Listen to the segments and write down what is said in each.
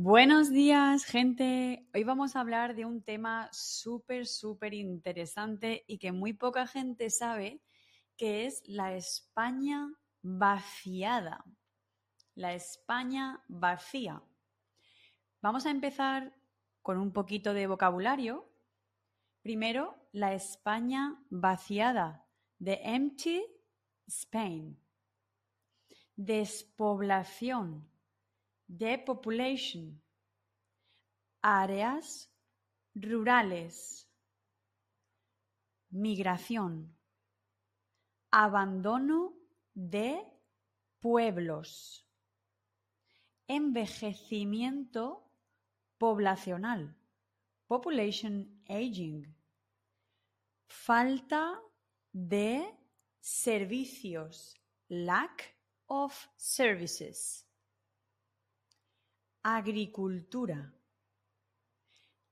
Buenos días, gente. Hoy vamos a hablar de un tema súper, súper interesante y que muy poca gente sabe, que es la España vaciada. La España vacía. Vamos a empezar con un poquito de vocabulario. Primero, la España vaciada, The Empty Spain. Despoblación depopulation, áreas rurales, migración, abandono de pueblos, envejecimiento poblacional, population aging, falta de servicios, lack of services agricultura,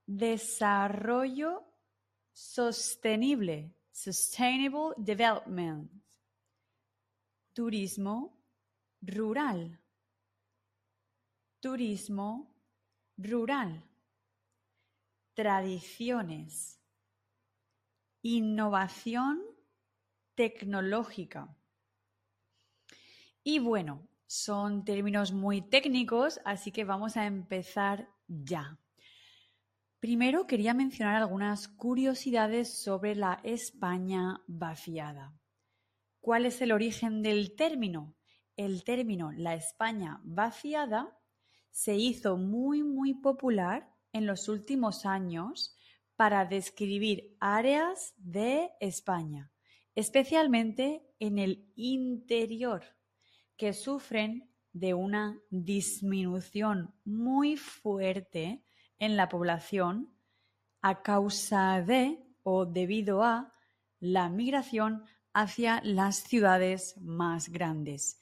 desarrollo sostenible, sustainable development, turismo rural, turismo rural, tradiciones, innovación tecnológica. Y bueno, son términos muy técnicos, así que vamos a empezar ya. Primero quería mencionar algunas curiosidades sobre la España vaciada. ¿Cuál es el origen del término? El término la España vaciada se hizo muy muy popular en los últimos años para describir áreas de España, especialmente en el interior que sufren de una disminución muy fuerte en la población a causa de o debido a la migración hacia las ciudades más grandes.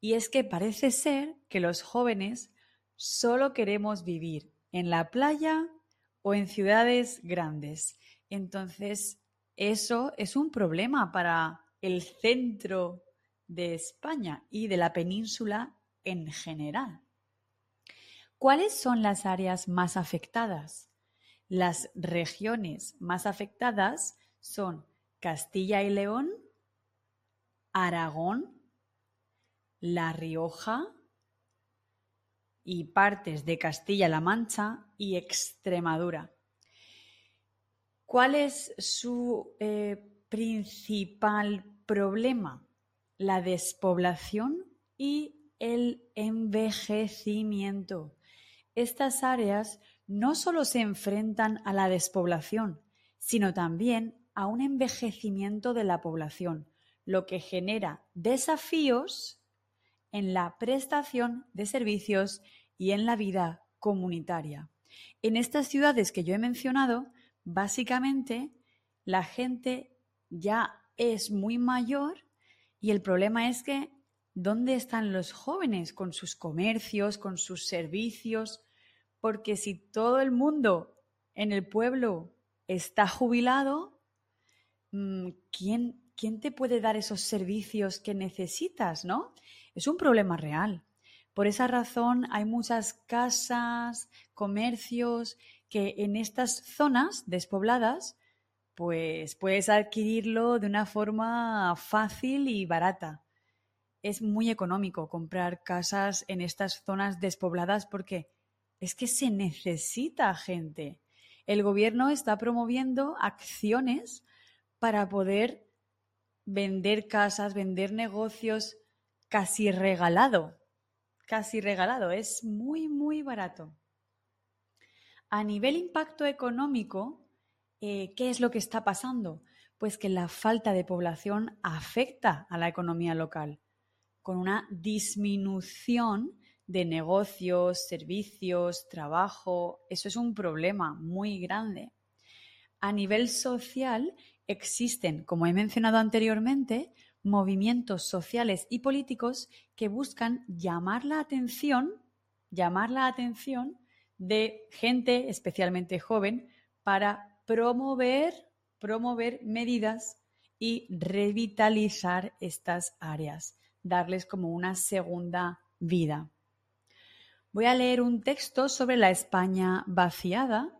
Y es que parece ser que los jóvenes solo queremos vivir en la playa o en ciudades grandes. Entonces, eso es un problema para el centro de España y de la península en general. ¿Cuáles son las áreas más afectadas? Las regiones más afectadas son Castilla y León, Aragón, La Rioja y partes de Castilla-La Mancha y Extremadura. ¿Cuál es su eh, principal problema? La despoblación y el envejecimiento. Estas áreas no solo se enfrentan a la despoblación, sino también a un envejecimiento de la población, lo que genera desafíos en la prestación de servicios y en la vida comunitaria. En estas ciudades que yo he mencionado, básicamente la gente ya es muy mayor y el problema es que, ¿dónde están los jóvenes con sus comercios, con sus servicios? Porque si todo el mundo en el pueblo está jubilado, mm, ¿quién, quién te puede dar esos servicios que necesitas, no? Es un problema real. Por esa razón hay muchas casas, comercios que en estas zonas despobladas pues puedes adquirirlo de una forma fácil y barata. Es muy económico comprar casas en estas zonas despobladas porque es que se necesita gente. El gobierno está promoviendo acciones para poder vender casas, vender negocios casi regalado. Casi regalado. Es muy, muy barato. A nivel impacto económico, eh, ¿qué es lo que está pasando? Pues que la falta de población afecta a la economía local, con una disminución de negocios, servicios, trabajo. Eso es un problema muy grande. A nivel social existen, como he mencionado anteriormente, movimientos sociales y políticos que buscan llamar la atención, llamar la atención de gente, especialmente joven, para promover, promover medidas y revitalizar estas áreas, darles como una segunda vida. Voy a leer un texto sobre la España vaciada.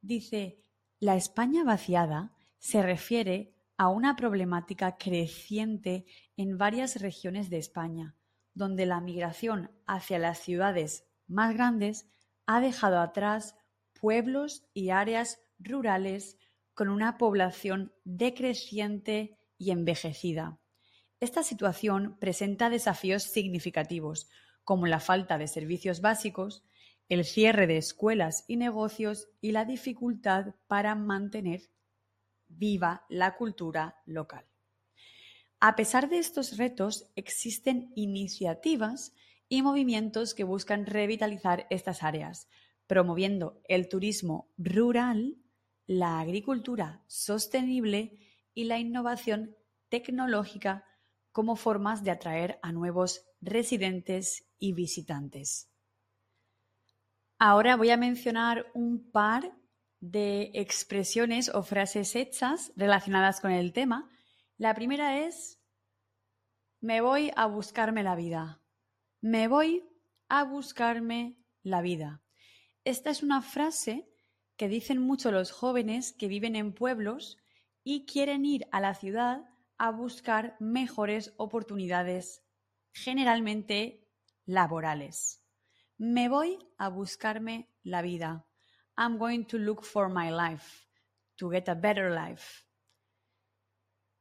Dice, la España vaciada se refiere a una problemática creciente en varias regiones de España, donde la migración hacia las ciudades más grandes ha dejado atrás pueblos y áreas rurales con una población decreciente y envejecida. Esta situación presenta desafíos significativos, como la falta de servicios básicos, el cierre de escuelas y negocios y la dificultad para mantener viva la cultura local. A pesar de estos retos, existen iniciativas y movimientos que buscan revitalizar estas áreas, promoviendo el turismo rural, la agricultura sostenible y la innovación tecnológica como formas de atraer a nuevos residentes y visitantes. Ahora voy a mencionar un par de expresiones o frases hechas relacionadas con el tema. La primera es, me voy a buscarme la vida. Me voy a buscarme la vida. Esta es una frase que dicen mucho los jóvenes que viven en pueblos y quieren ir a la ciudad a buscar mejores oportunidades, generalmente laborales. Me voy a buscarme la vida. I'm going to look for my life, to get a better life.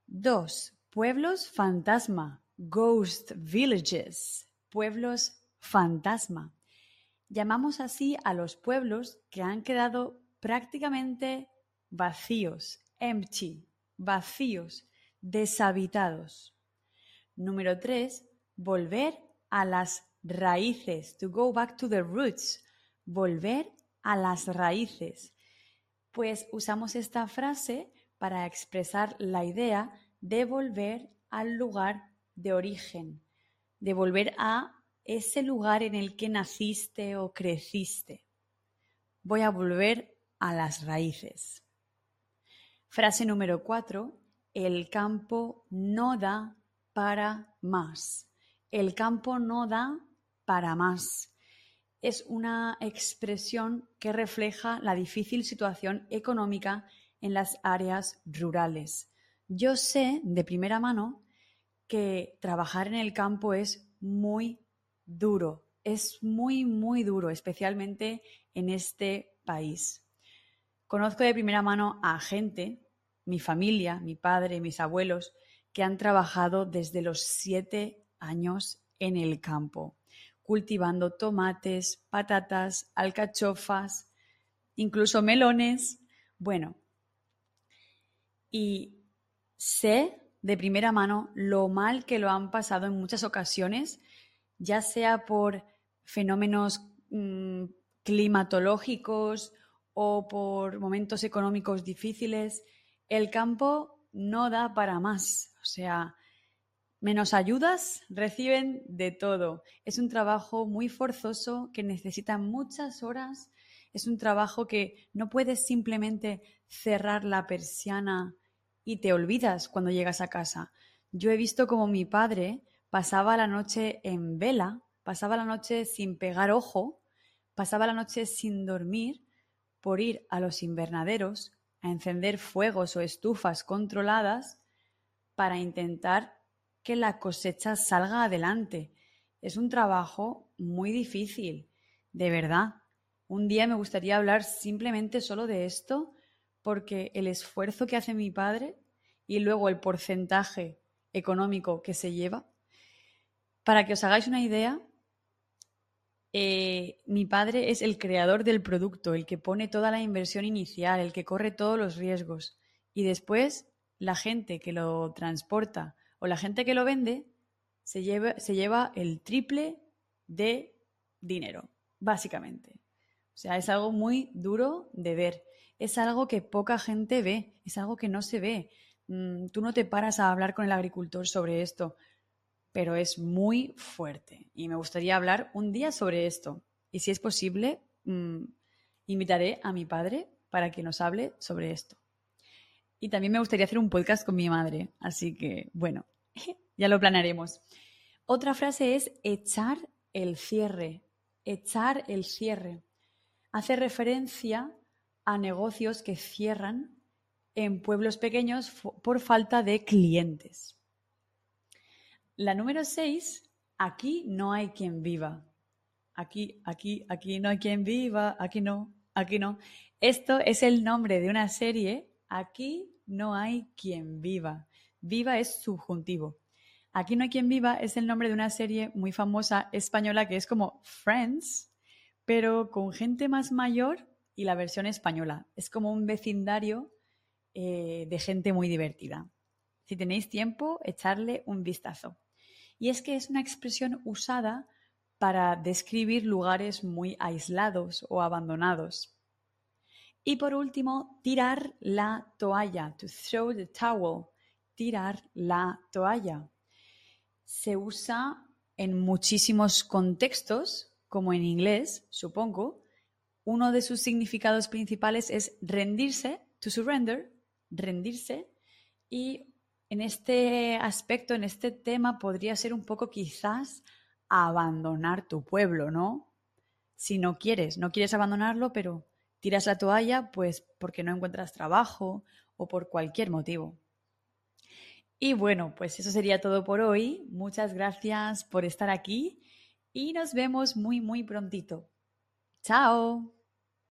2. Pueblos fantasma, ghost villages, pueblos fantasma. Llamamos así a los pueblos que han quedado prácticamente vacíos, empty, vacíos, deshabitados. Número 3. Volver a las raíces, to go back to the roots, volver a las raíces. Pues usamos esta frase para expresar la idea de volver al lugar de origen, de volver a ese lugar en el que naciste o creciste. Voy a volver a las raíces. Frase número cuatro. El campo no da para más. El campo no da para más es una expresión que refleja la difícil situación económica en las áreas rurales. Yo sé de primera mano que trabajar en el campo es muy duro, es muy, muy duro, especialmente en este país. Conozco de primera mano a gente, mi familia, mi padre, mis abuelos, que han trabajado desde los siete años en el campo cultivando tomates, patatas, alcachofas, incluso melones. Bueno, y sé de primera mano lo mal que lo han pasado en muchas ocasiones, ya sea por fenómenos mm, climatológicos o por momentos económicos difíciles. El campo no da para más. O sea, Menos ayudas, reciben de todo. Es un trabajo muy forzoso que necesita muchas horas. Es un trabajo que no puedes simplemente cerrar la persiana y te olvidas cuando llegas a casa. Yo he visto como mi padre pasaba la noche en vela, pasaba la noche sin pegar ojo, pasaba la noche sin dormir por ir a los invernaderos a encender fuegos o estufas controladas para intentar que la cosecha salga adelante. Es un trabajo muy difícil, de verdad. Un día me gustaría hablar simplemente solo de esto, porque el esfuerzo que hace mi padre y luego el porcentaje económico que se lleva. Para que os hagáis una idea, eh, mi padre es el creador del producto, el que pone toda la inversión inicial, el que corre todos los riesgos. Y después la gente que lo transporta o la gente que lo vende se lleva, se lleva el triple de dinero, básicamente. O sea, es algo muy duro de ver. Es algo que poca gente ve, es algo que no se ve. Mm, tú no te paras a hablar con el agricultor sobre esto, pero es muy fuerte. Y me gustaría hablar un día sobre esto. Y si es posible, mm, invitaré a mi padre para que nos hable sobre esto. Y también me gustaría hacer un podcast con mi madre. Así que, bueno, ya lo planearemos. Otra frase es echar el cierre. echar el cierre. Hace referencia a negocios que cierran en pueblos pequeños por falta de clientes. La número 6, aquí no hay quien viva. Aquí, aquí, aquí no hay quien viva, aquí no, aquí no. Esto es el nombre de una serie, aquí no hay quien viva. Viva es subjuntivo. Aquí no hay quien viva es el nombre de una serie muy famosa española que es como Friends, pero con gente más mayor y la versión española. Es como un vecindario eh, de gente muy divertida. Si tenéis tiempo, echarle un vistazo. Y es que es una expresión usada para describir lugares muy aislados o abandonados. Y por último, tirar la toalla, to throw the towel, tirar la toalla. Se usa en muchísimos contextos, como en inglés, supongo. Uno de sus significados principales es rendirse, to surrender, rendirse. Y en este aspecto, en este tema, podría ser un poco quizás abandonar tu pueblo, ¿no? Si no quieres, no quieres abandonarlo, pero tiras la toalla, pues porque no encuentras trabajo o por cualquier motivo. Y bueno, pues eso sería todo por hoy. Muchas gracias por estar aquí y nos vemos muy, muy prontito. Chao.